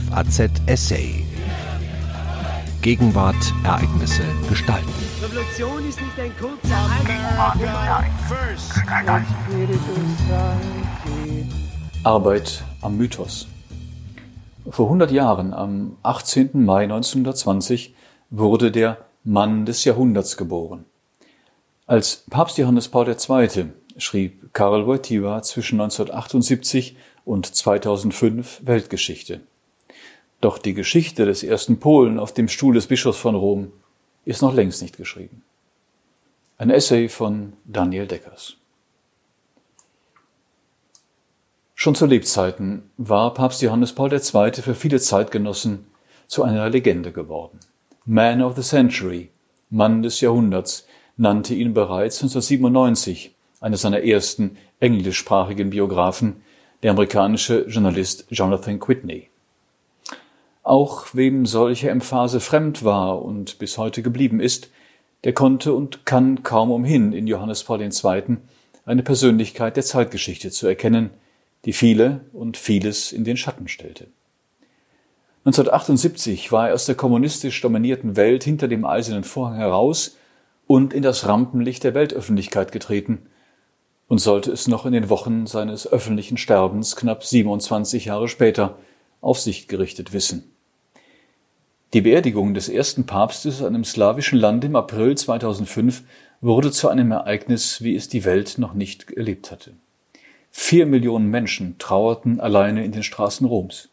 FAZ Essay. Gegenwart, Ereignisse, Gestalten. Revolution ist nicht ein kurzer Arbeit am Mythos. Vor 100 Jahren, am 18. Mai 1920, wurde der Mann des Jahrhunderts geboren. Als Papst Johannes Paul II. schrieb Karl Wojtyła zwischen 1978 und 2005 Weltgeschichte. Doch die Geschichte des ersten Polen auf dem Stuhl des Bischofs von Rom ist noch längst nicht geschrieben. Ein Essay von Daniel Deckers. Schon zu Lebzeiten war Papst Johannes Paul II. für viele Zeitgenossen zu einer Legende geworden. Man of the Century, Mann des Jahrhunderts, nannte ihn bereits 1997 einer seiner ersten englischsprachigen Biografen, der amerikanische Journalist Jonathan Whitney. Auch wem solche Emphase fremd war und bis heute geblieben ist, der konnte und kann kaum umhin, in Johannes Paul II. eine Persönlichkeit der Zeitgeschichte zu erkennen, die viele und vieles in den Schatten stellte. 1978 war er aus der kommunistisch dominierten Welt hinter dem eisernen Vorhang heraus und in das Rampenlicht der Weltöffentlichkeit getreten und sollte es noch in den Wochen seines öffentlichen Sterbens knapp 27 Jahre später auf sich gerichtet wissen. Die Beerdigung des ersten Papstes in einem slawischen Land im April 2005 wurde zu einem Ereignis, wie es die Welt noch nicht erlebt hatte. Vier Millionen Menschen trauerten alleine in den Straßen Roms.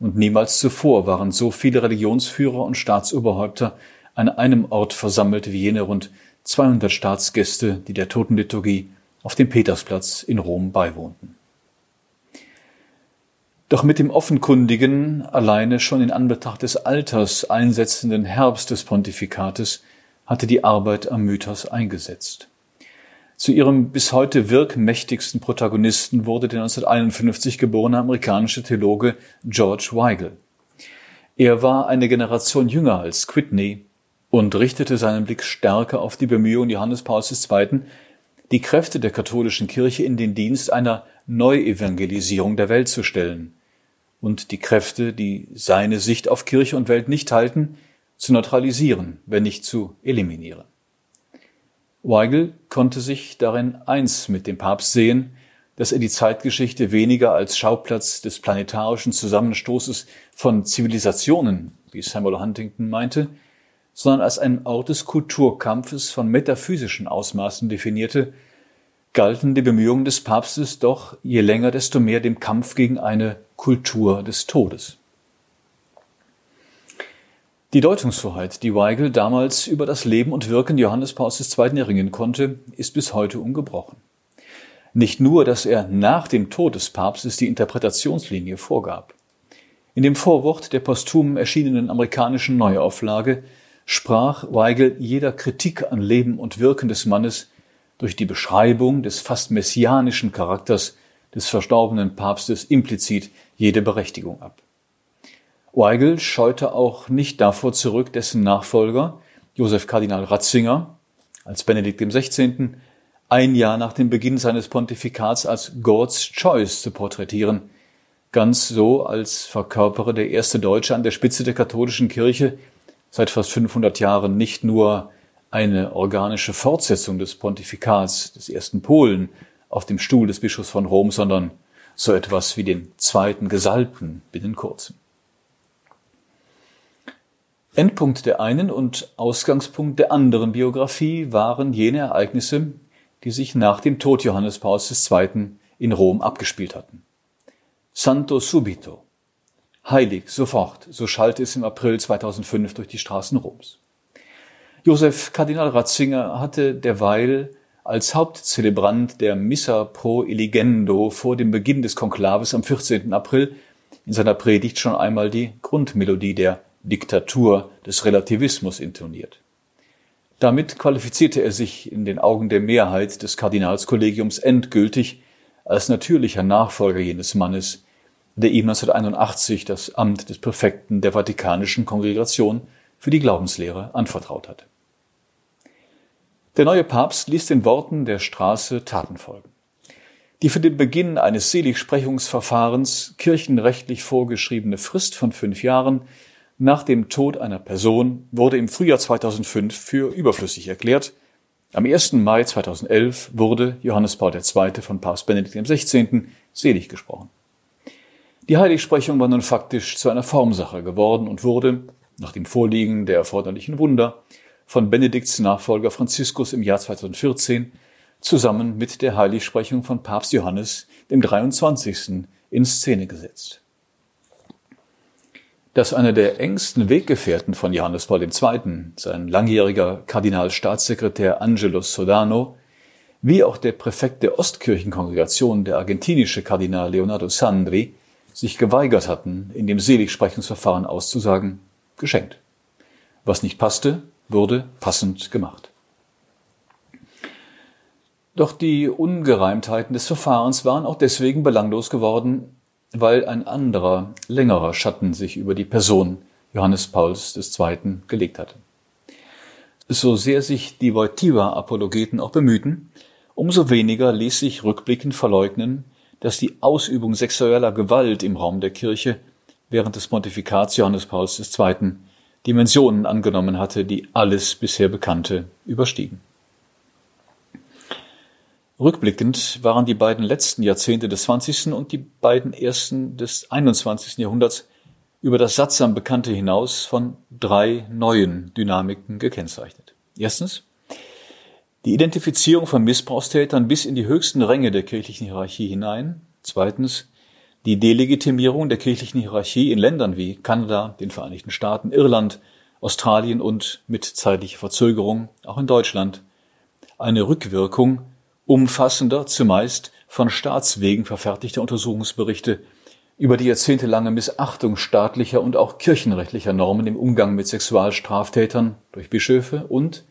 Und niemals zuvor waren so viele Religionsführer und Staatsoberhäupter an einem Ort versammelt wie jene rund 200 Staatsgäste, die der Totenliturgie auf dem Petersplatz in Rom beiwohnten. Doch mit dem offenkundigen, alleine schon in Anbetracht des Alters einsetzenden Herbst des Pontifikates hatte die Arbeit am Mythos eingesetzt. Zu ihrem bis heute wirkmächtigsten Protagonisten wurde der 1951 geborene amerikanische Theologe George Weigel. Er war eine Generation jünger als Whitney und richtete seinen Blick stärker auf die Bemühungen Johannes Pauls II., die Kräfte der katholischen Kirche in den Dienst einer Neuevangelisierung der Welt zu stellen und die Kräfte, die seine Sicht auf Kirche und Welt nicht halten, zu neutralisieren, wenn nicht zu eliminieren. Weigel konnte sich darin eins mit dem Papst sehen, dass er die Zeitgeschichte weniger als Schauplatz des planetarischen Zusammenstoßes von Zivilisationen, wie Samuel Huntington meinte, sondern als einen Ort des Kulturkampfes von metaphysischen Ausmaßen definierte, galten die Bemühungen des Papstes doch je länger desto mehr dem Kampf gegen eine Kultur des Todes. Die Deutungshoheit, die Weigel damals über das Leben und Wirken Johannes Pauls II. erringen konnte, ist bis heute ungebrochen. Nicht nur, dass er nach dem Tod des Papstes die Interpretationslinie vorgab. In dem Vorwort der posthum erschienenen amerikanischen Neuauflage sprach Weigel jeder Kritik an Leben und Wirken des Mannes durch die Beschreibung des fast messianischen Charakters des verstorbenen Papstes implizit jede Berechtigung ab. Weigel scheute auch nicht davor zurück, dessen Nachfolger, Josef Kardinal Ratzinger, als Benedikt XVI., ein Jahr nach dem Beginn seines Pontifikats als God's Choice zu porträtieren, ganz so, als verkörpere der erste Deutsche an der Spitze der katholischen Kirche seit fast 500 Jahren nicht nur eine organische Fortsetzung des Pontifikats des ersten Polen auf dem Stuhl des Bischofs von Rom, sondern so etwas wie den zweiten Gesalbten binnen kurzem. Endpunkt der einen und Ausgangspunkt der anderen Biografie waren jene Ereignisse, die sich nach dem Tod Johannes Pauls II. in Rom abgespielt hatten. Santo subito, Heilig, sofort, so schallte es im April 2005 durch die Straßen Roms. Josef Kardinal Ratzinger hatte derweil als Hauptzelebrant der Missa pro Eligendo vor dem Beginn des Konklaves am 14. April in seiner Predigt schon einmal die Grundmelodie der Diktatur des Relativismus intoniert. Damit qualifizierte er sich in den Augen der Mehrheit des Kardinalskollegiums endgültig als natürlicher Nachfolger jenes Mannes, der ihm 1981 das Amt des Präfekten der Vatikanischen Kongregation für die Glaubenslehre anvertraut hat. Der neue Papst ließ den Worten der Straße Taten folgen. Die für den Beginn eines Seligsprechungsverfahrens kirchenrechtlich vorgeschriebene Frist von fünf Jahren nach dem Tod einer Person wurde im Frühjahr 2005 für überflüssig erklärt. Am 1. Mai 2011 wurde Johannes Paul II. von Papst Benedikt XVI. selig gesprochen. Die Heiligsprechung war nun faktisch zu einer Formsache geworden und wurde, nach dem Vorliegen der erforderlichen Wunder, von Benedikts Nachfolger Franziskus im Jahr 2014 zusammen mit der Heiligsprechung von Papst Johannes dem 23. in Szene gesetzt. Dass einer der engsten Weggefährten von Johannes Paul II., sein langjähriger Kardinalstaatssekretär Angelos Sodano, wie auch der Präfekt der Ostkirchenkongregation, der argentinische Kardinal Leonardo Sandri, sich geweigert hatten, in dem Seligsprechungsverfahren auszusagen, geschenkt. Was nicht passte, wurde passend gemacht. Doch die Ungereimtheiten des Verfahrens waren auch deswegen belanglos geworden, weil ein anderer, längerer Schatten sich über die Person Johannes Pauls II. gelegt hatte. So sehr sich die Wojtyła-Apologeten auch bemühten, umso weniger ließ sich rückblickend verleugnen, dass die Ausübung sexueller Gewalt im Raum der Kirche während des Pontifikats Johannes Pauls II. Dimensionen angenommen hatte, die alles bisher Bekannte überstiegen. Rückblickend waren die beiden letzten Jahrzehnte des 20. und die beiden ersten des 21. Jahrhunderts über das sattsam Bekannte hinaus von drei neuen Dynamiken gekennzeichnet. Erstens die Identifizierung von Missbrauchstätern bis in die höchsten Ränge der kirchlichen Hierarchie hinein. Zweitens die Delegitimierung der kirchlichen Hierarchie in Ländern wie Kanada, den Vereinigten Staaten, Irland, Australien und mit zeitlicher Verzögerung auch in Deutschland. Eine Rückwirkung umfassender, zumeist von Staatswegen verfertigter Untersuchungsberichte über die jahrzehntelange Missachtung staatlicher und auch kirchenrechtlicher Normen im Umgang mit Sexualstraftätern durch Bischöfe und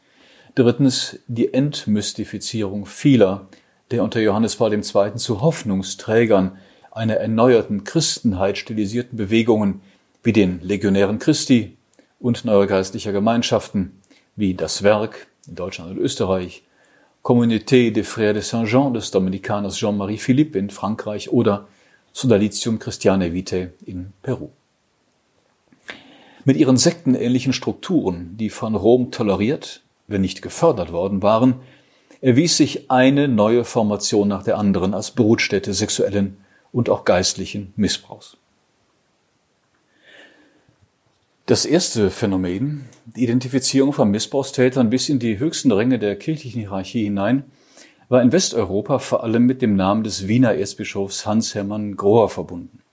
drittens die Entmystifizierung vieler der unter Johannes Paul II. zu Hoffnungsträgern einer erneuerten Christenheit stilisierten Bewegungen wie den Legionären Christi und neuer geistlicher Gemeinschaften wie das Werk in Deutschland und Österreich, Communauté des Frères de Saint-Jean des Dominikaners Jean-Marie Philippe in Frankreich oder Sodalitium Christiane Vitae in Peru. Mit ihren sektenähnlichen Strukturen, die von Rom toleriert, wenn nicht gefördert worden waren, erwies sich eine neue Formation nach der anderen als Brutstätte sexuellen und auch geistlichen Missbrauchs. Das erste Phänomen, die Identifizierung von Missbrauchstätern bis in die höchsten Ränge der kirchlichen Hierarchie hinein, war in Westeuropa vor allem mit dem Namen des Wiener Erzbischofs Hans-Hermann Grohr verbunden.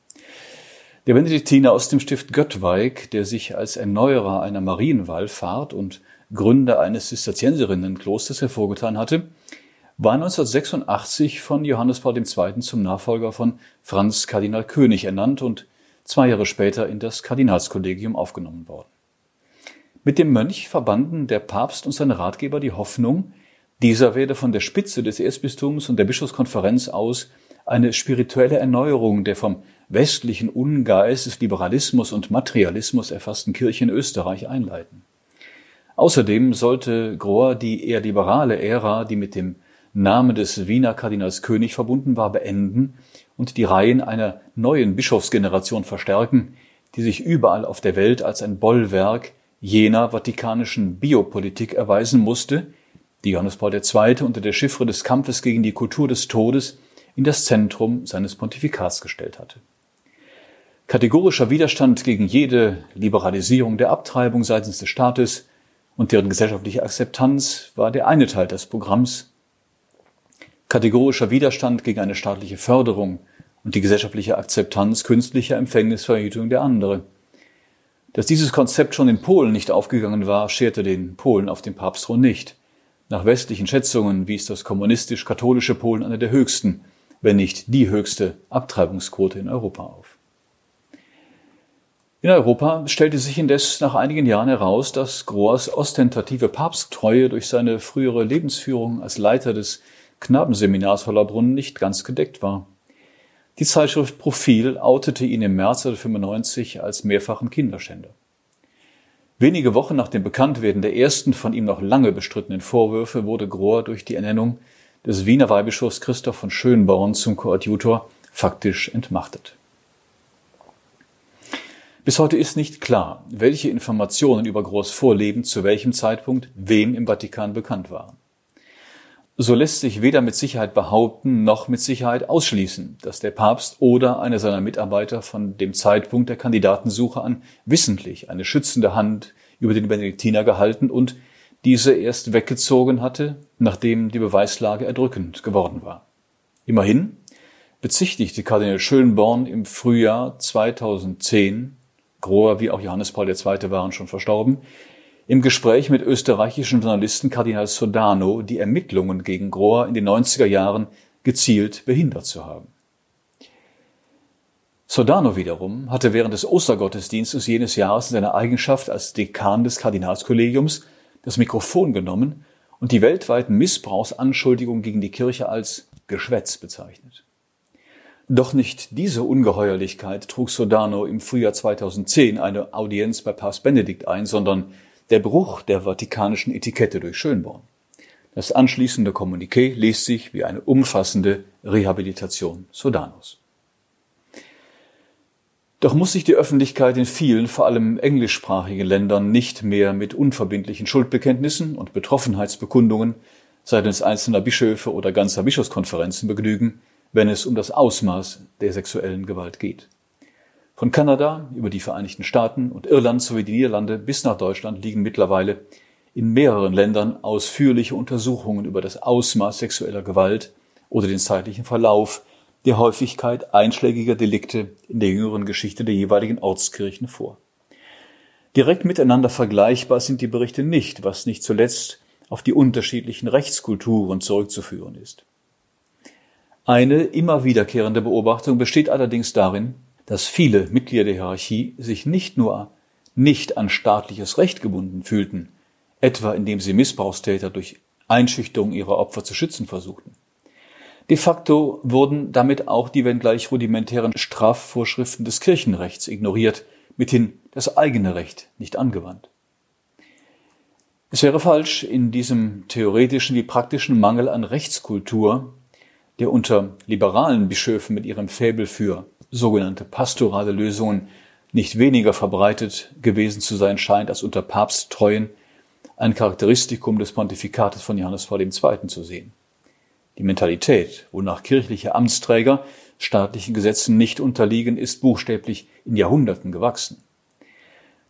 Der Benediktiner aus dem Stift Göttweig, der sich als Erneuerer einer Marienwallfahrt und Gründer eines Zisterzienserinnenklosters hervorgetan hatte, war 1986 von Johannes Paul II. zum Nachfolger von Franz Kardinal König ernannt und zwei Jahre später in das Kardinalskollegium aufgenommen worden. Mit dem Mönch verbanden der Papst und seine Ratgeber die Hoffnung, dieser werde von der Spitze des Erzbistums und der Bischofskonferenz aus eine spirituelle Erneuerung der vom westlichen Ungeist des Liberalismus und Materialismus erfassten Kirche in Österreich einleiten. Außerdem sollte Grohr die eher liberale Ära, die mit dem Namen des Wiener Kardinals König verbunden war, beenden und die Reihen einer neuen Bischofsgeneration verstärken, die sich überall auf der Welt als ein Bollwerk jener vatikanischen Biopolitik erweisen musste, die Johannes Paul II. unter der Chiffre des Kampfes gegen die Kultur des Todes in das Zentrum seines Pontifikats gestellt hatte. Kategorischer Widerstand gegen jede Liberalisierung der Abtreibung seitens des Staates und deren gesellschaftliche Akzeptanz war der eine Teil des Programms, kategorischer Widerstand gegen eine staatliche Förderung und die gesellschaftliche Akzeptanz künstlicher Empfängnisverhütung der andere. Dass dieses Konzept schon in Polen nicht aufgegangen war, scherte den Polen auf dem Papstthron nicht. Nach westlichen Schätzungen wies das kommunistisch-katholische Polen eine der höchsten, wenn nicht die höchste Abtreibungsquote in Europa auf. In Europa stellte sich indes nach einigen Jahren heraus, dass Grohrs ostentative Papsttreue durch seine frühere Lebensführung als Leiter des Knabenseminars Hollerbrunn nicht ganz gedeckt war. Die Zeitschrift Profil outete ihn im März 1995 als mehrfachen Kinderschänder. Wenige Wochen nach dem Bekanntwerden der ersten von ihm noch lange bestrittenen Vorwürfe wurde Grohr durch die Ernennung des Wiener Weihbischofs Christoph von Schönborn zum Koadjutor faktisch entmachtet. Bis heute ist nicht klar, welche Informationen über Groß Vorleben zu welchem Zeitpunkt wem im Vatikan bekannt waren. So lässt sich weder mit Sicherheit behaupten noch mit Sicherheit ausschließen, dass der Papst oder einer seiner Mitarbeiter von dem Zeitpunkt der Kandidatensuche an wissentlich eine schützende Hand über den Benediktiner gehalten und diese erst weggezogen hatte, nachdem die Beweislage erdrückend geworden war. Immerhin bezichtigte Kardinal Schönborn im Frühjahr 2010 Grohr wie auch Johannes Paul II. waren schon verstorben, im Gespräch mit österreichischen Journalisten Kardinal Sodano die Ermittlungen gegen Grohr in den 90er Jahren gezielt behindert zu haben. Sodano wiederum hatte während des Ostergottesdienstes jenes Jahres in seiner Eigenschaft als Dekan des Kardinalskollegiums das Mikrofon genommen und die weltweiten Missbrauchsanschuldigungen gegen die Kirche als Geschwätz bezeichnet. Doch nicht diese Ungeheuerlichkeit trug Sodano im Frühjahr 2010 eine Audienz bei Papst Benedikt ein, sondern der Bruch der vatikanischen Etikette durch Schönborn. Das anschließende Kommuniqué liest sich wie eine umfassende Rehabilitation Sodanos. Doch muss sich die Öffentlichkeit in vielen, vor allem englischsprachigen Ländern nicht mehr mit unverbindlichen Schuldbekenntnissen und Betroffenheitsbekundungen seitens einzelner Bischöfe oder ganzer Bischofskonferenzen begnügen, wenn es um das Ausmaß der sexuellen Gewalt geht. Von Kanada über die Vereinigten Staaten und Irland sowie die Niederlande bis nach Deutschland liegen mittlerweile in mehreren Ländern ausführliche Untersuchungen über das Ausmaß sexueller Gewalt oder den zeitlichen Verlauf der Häufigkeit einschlägiger Delikte in der jüngeren Geschichte der jeweiligen Ortskirchen vor. Direkt miteinander vergleichbar sind die Berichte nicht, was nicht zuletzt auf die unterschiedlichen Rechtskulturen zurückzuführen ist. Eine immer wiederkehrende Beobachtung besteht allerdings darin, dass viele Mitglieder der Hierarchie sich nicht nur nicht an staatliches Recht gebunden fühlten, etwa indem sie Missbrauchstäter durch Einschüchterung ihrer Opfer zu schützen versuchten. De facto wurden damit auch die wenngleich rudimentären Strafvorschriften des Kirchenrechts ignoriert, mithin das eigene Recht nicht angewandt. Es wäre falsch, in diesem theoretischen wie praktischen Mangel an Rechtskultur der unter liberalen Bischöfen mit ihrem Faible für sogenannte pastorale Lösungen nicht weniger verbreitet gewesen zu sein scheint als unter Papsttreuen, ein Charakteristikum des Pontifikates von Johannes Paul II. zu sehen. Die Mentalität, wonach kirchliche Amtsträger staatlichen Gesetzen nicht unterliegen, ist buchstäblich in Jahrhunderten gewachsen.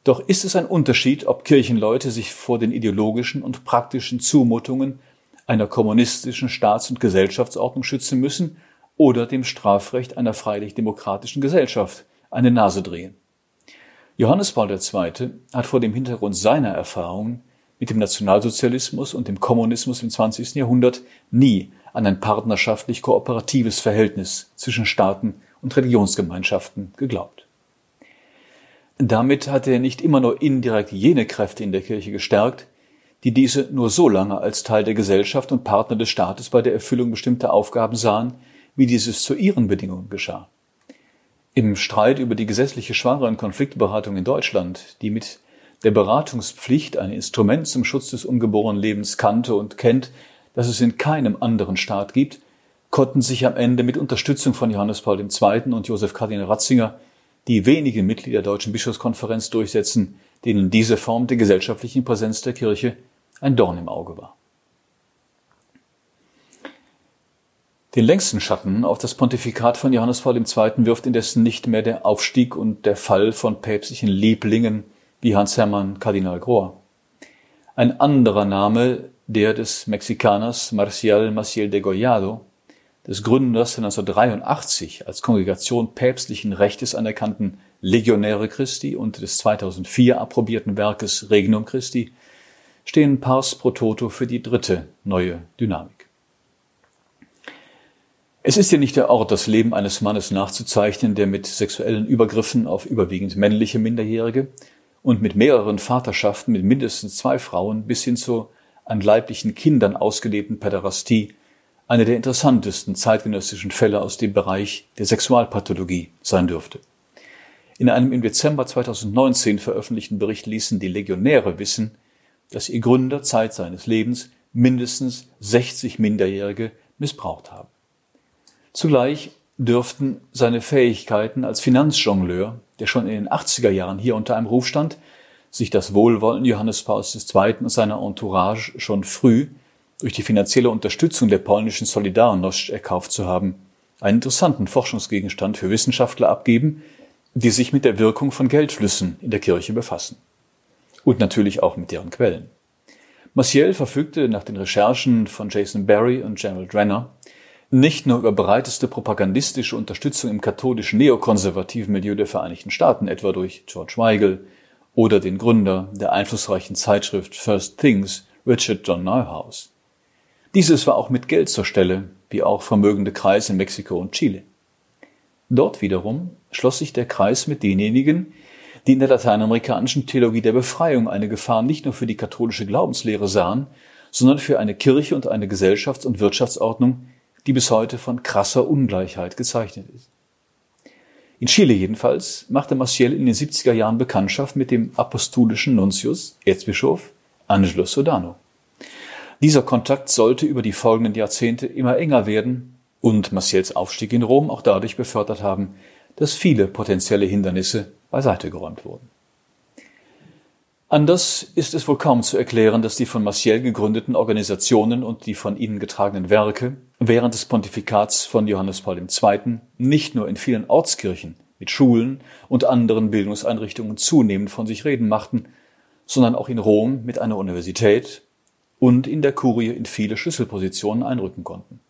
Doch ist es ein Unterschied, ob Kirchenleute sich vor den ideologischen und praktischen Zumutungen einer kommunistischen Staats- und Gesellschaftsordnung schützen müssen oder dem Strafrecht einer freilich-demokratischen Gesellschaft eine Nase drehen. Johannes Paul II. hat vor dem Hintergrund seiner Erfahrungen mit dem Nationalsozialismus und dem Kommunismus im 20. Jahrhundert nie an ein partnerschaftlich kooperatives Verhältnis zwischen Staaten und Religionsgemeinschaften geglaubt. Damit hat er nicht immer nur indirekt jene Kräfte in der Kirche gestärkt, die diese nur so lange als Teil der Gesellschaft und Partner des Staates bei der Erfüllung bestimmter Aufgaben sahen, wie dieses zu ihren Bedingungen geschah. Im Streit über die gesetzliche Schwangeren- und Konfliktberatung in Deutschland, die mit der Beratungspflicht ein Instrument zum Schutz des ungeborenen Lebens kannte und kennt, das es in keinem anderen Staat gibt, konnten sich am Ende mit Unterstützung von Johannes Paul II. und Josef Kardinal Ratzinger die wenigen Mitglieder der Deutschen Bischofskonferenz durchsetzen, denen diese Form der gesellschaftlichen Präsenz der Kirche ein Dorn im Auge war. Den längsten Schatten auf das Pontifikat von Johannes Paul II. wirft indessen nicht mehr der Aufstieg und der Fall von päpstlichen Lieblingen wie Hans Hermann Kardinal Grohr. Ein anderer Name, der des Mexikaners Marcial Maciel de Gollado, des Gründers der 1983 als Kongregation päpstlichen Rechtes anerkannten Legionäre Christi und des 2004 approbierten Werkes Regnum Christi, stehen pars pro toto für die dritte neue Dynamik. Es ist ja nicht der Ort, das Leben eines Mannes nachzuzeichnen, der mit sexuellen Übergriffen auf überwiegend männliche Minderjährige und mit mehreren Vaterschaften mit mindestens zwei Frauen bis hin zur an leiblichen Kindern ausgelebten Päderastie eine der interessantesten zeitgenössischen Fälle aus dem Bereich der Sexualpathologie sein dürfte. In einem im Dezember 2019 veröffentlichten Bericht ließen die Legionäre wissen, dass ihr Gründer Zeit seines Lebens mindestens 60 Minderjährige missbraucht haben. Zugleich dürften seine Fähigkeiten als Finanzjongleur, der schon in den 80er Jahren hier unter einem Ruf stand, sich das Wohlwollen Johannes Pauls II. und seiner Entourage schon früh durch die finanzielle Unterstützung der polnischen Solidarność erkauft zu haben, einen interessanten Forschungsgegenstand für Wissenschaftler abgeben, die sich mit der Wirkung von Geldflüssen in der Kirche befassen. Und natürlich auch mit deren Quellen. Maciel verfügte nach den Recherchen von Jason Barry und Gerald Renner nicht nur über breiteste propagandistische Unterstützung im katholischen neokonservativen Milieu der Vereinigten Staaten, etwa durch George Weigel oder den Gründer der einflussreichen Zeitschrift First Things, Richard John Neuhaus. Dieses war auch mit Geld zur Stelle, wie auch vermögende Kreise in Mexiko und Chile. Dort wiederum schloss sich der Kreis mit denjenigen, die in der lateinamerikanischen Theologie der Befreiung eine Gefahr nicht nur für die katholische Glaubenslehre sahen, sondern für eine Kirche und eine Gesellschafts- und Wirtschaftsordnung, die bis heute von krasser Ungleichheit gezeichnet ist. In Chile jedenfalls machte Maciel in den 70er Jahren Bekanntschaft mit dem apostolischen Nuntius, Erzbischof Angelo Sodano. Dieser Kontakt sollte über die folgenden Jahrzehnte immer enger werden und Maciels Aufstieg in Rom auch dadurch befördert haben, dass viele potenzielle Hindernisse beiseite geräumt wurden. Anders ist es wohl kaum zu erklären, dass die von Maciel gegründeten Organisationen und die von ihnen getragenen Werke während des Pontifikats von Johannes Paul II. nicht nur in vielen Ortskirchen mit Schulen und anderen Bildungseinrichtungen zunehmend von sich reden machten, sondern auch in Rom mit einer Universität und in der Kurie in viele Schlüsselpositionen einrücken konnten.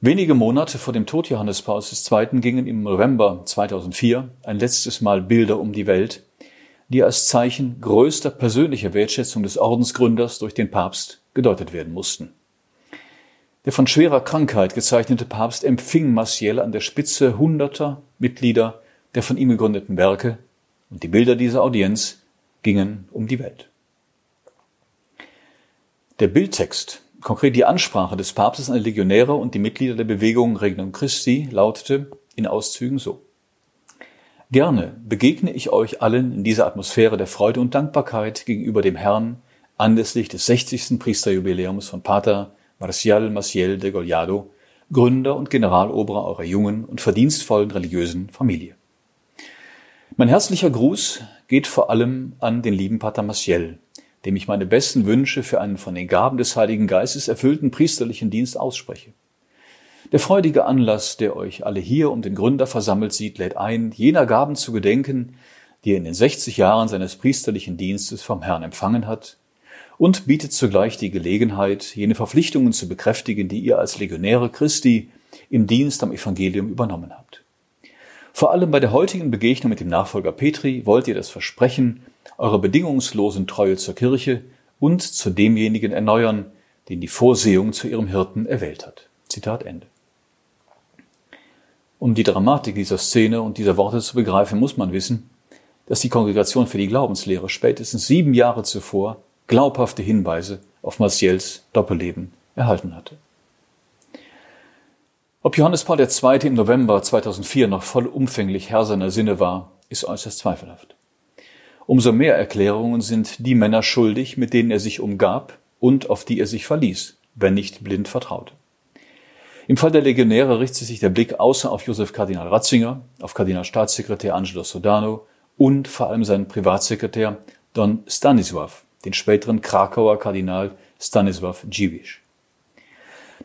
Wenige Monate vor dem Tod Johannes Pauls II. gingen im November 2004 ein letztes Mal Bilder um die Welt, die als Zeichen größter persönlicher Wertschätzung des Ordensgründers durch den Papst gedeutet werden mussten. Der von schwerer Krankheit gezeichnete Papst empfing Maciel an der Spitze hunderter Mitglieder der von ihm gegründeten Werke, und die Bilder dieser Audienz gingen um die Welt. Der Bildtext, konkret die Ansprache des Papstes an die Legionäre und die Mitglieder der Bewegung Regnum Christi, lautete in Auszügen so. Gerne begegne ich euch allen in dieser Atmosphäre der Freude und Dankbarkeit gegenüber dem Herrn anlässlich des 60. Priesterjubiläums von Pater Marcial Maciel de Gollado, Gründer und Generaloberer eurer jungen und verdienstvollen religiösen Familie. Mein herzlicher Gruß geht vor allem an den lieben Pater Maciel, dem ich meine besten Wünsche für einen von den Gaben des Heiligen Geistes erfüllten priesterlichen Dienst ausspreche. Der freudige Anlass, der euch alle hier um den Gründer versammelt sieht, lädt ein, jener Gaben zu gedenken, die er in den 60 Jahren seines priesterlichen Dienstes vom Herrn empfangen hat, und bietet zugleich die Gelegenheit, jene Verpflichtungen zu bekräftigen, die ihr als Legionäre Christi im Dienst am Evangelium übernommen habt. Vor allem bei der heutigen Begegnung mit dem Nachfolger Petri wollt ihr das Versprechen eurer bedingungslosen Treue zur Kirche und zu demjenigen erneuern, den die Vorsehung zu ihrem Hirten erwählt hat. Zitat Ende. Um die Dramatik dieser Szene und dieser Worte zu begreifen, muss man wissen, dass die Kongregation für die Glaubenslehre spätestens sieben Jahre zuvor glaubhafte Hinweise auf Martials Doppelleben erhalten hatte. Ob Johannes Paul II. im November 2004 noch vollumfänglich Herr seiner Sinne war, ist äußerst zweifelhaft. Umso mehr Erklärungen sind die Männer schuldig, mit denen er sich umgab und auf die er sich verließ, wenn nicht blind vertraute. Im Fall der Legionäre richtet sich der Blick außer auf Josef Kardinal Ratzinger, auf Kardinalstaatssekretär Angelo Sodano und vor allem seinen Privatsekretär Don Stanisław, den späteren Krakauer Kardinal Stanisław Dziwisz.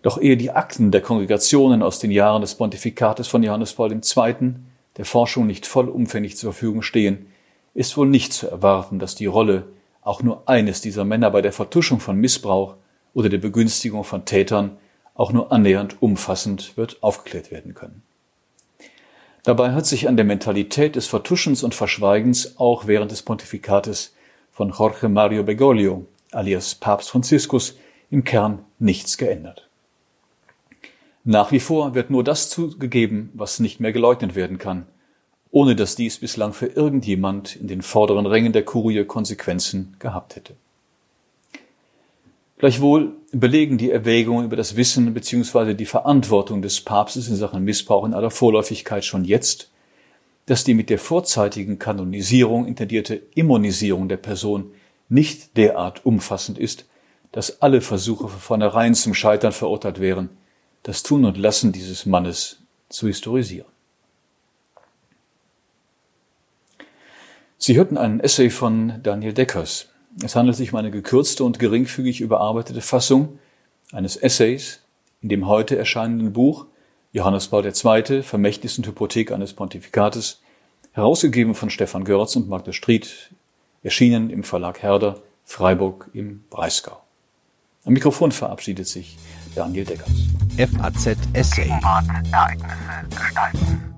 Doch ehe die Akten der Kongregationen aus den Jahren des Pontifikates von Johannes Paul II. der Forschung nicht vollumfänglich zur Verfügung stehen, ist wohl nicht zu erwarten, dass die Rolle auch nur eines dieser Männer bei der Vertuschung von Missbrauch oder der Begünstigung von Tätern auch nur annähernd umfassend wird aufgeklärt werden können. Dabei hat sich an der Mentalität des Vertuschens und Verschweigens auch während des Pontifikates von Jorge Mario Bergoglio alias Papst Franziskus im Kern nichts geändert. Nach wie vor wird nur das zugegeben, was nicht mehr geleugnet werden kann, ohne dass dies bislang für irgendjemand in den vorderen Rängen der Kurie Konsequenzen gehabt hätte. Gleichwohl belegen die Erwägungen über das Wissen bzw. die Verantwortung des Papstes in Sachen Missbrauch in aller Vorläufigkeit schon jetzt, dass die mit der vorzeitigen Kanonisierung intendierte Immunisierung der Person nicht derart umfassend ist, dass alle Versuche von vornherein zum Scheitern verurteilt wären, das Tun und Lassen dieses Mannes zu historisieren. Sie hörten einen Essay von Daniel Deckers. Es handelt sich um eine gekürzte und geringfügig überarbeitete Fassung eines Essays in dem heute erscheinenden Buch Johannes Paul II. Vermächtnis und Hypothek eines Pontifikates, herausgegeben von Stefan Görz und Magda Stried, erschienen im Verlag Herder, Freiburg im Breisgau. Am Mikrofon verabschiedet sich Daniel Deckers. FAZ Essay. Ereignisse gestalten.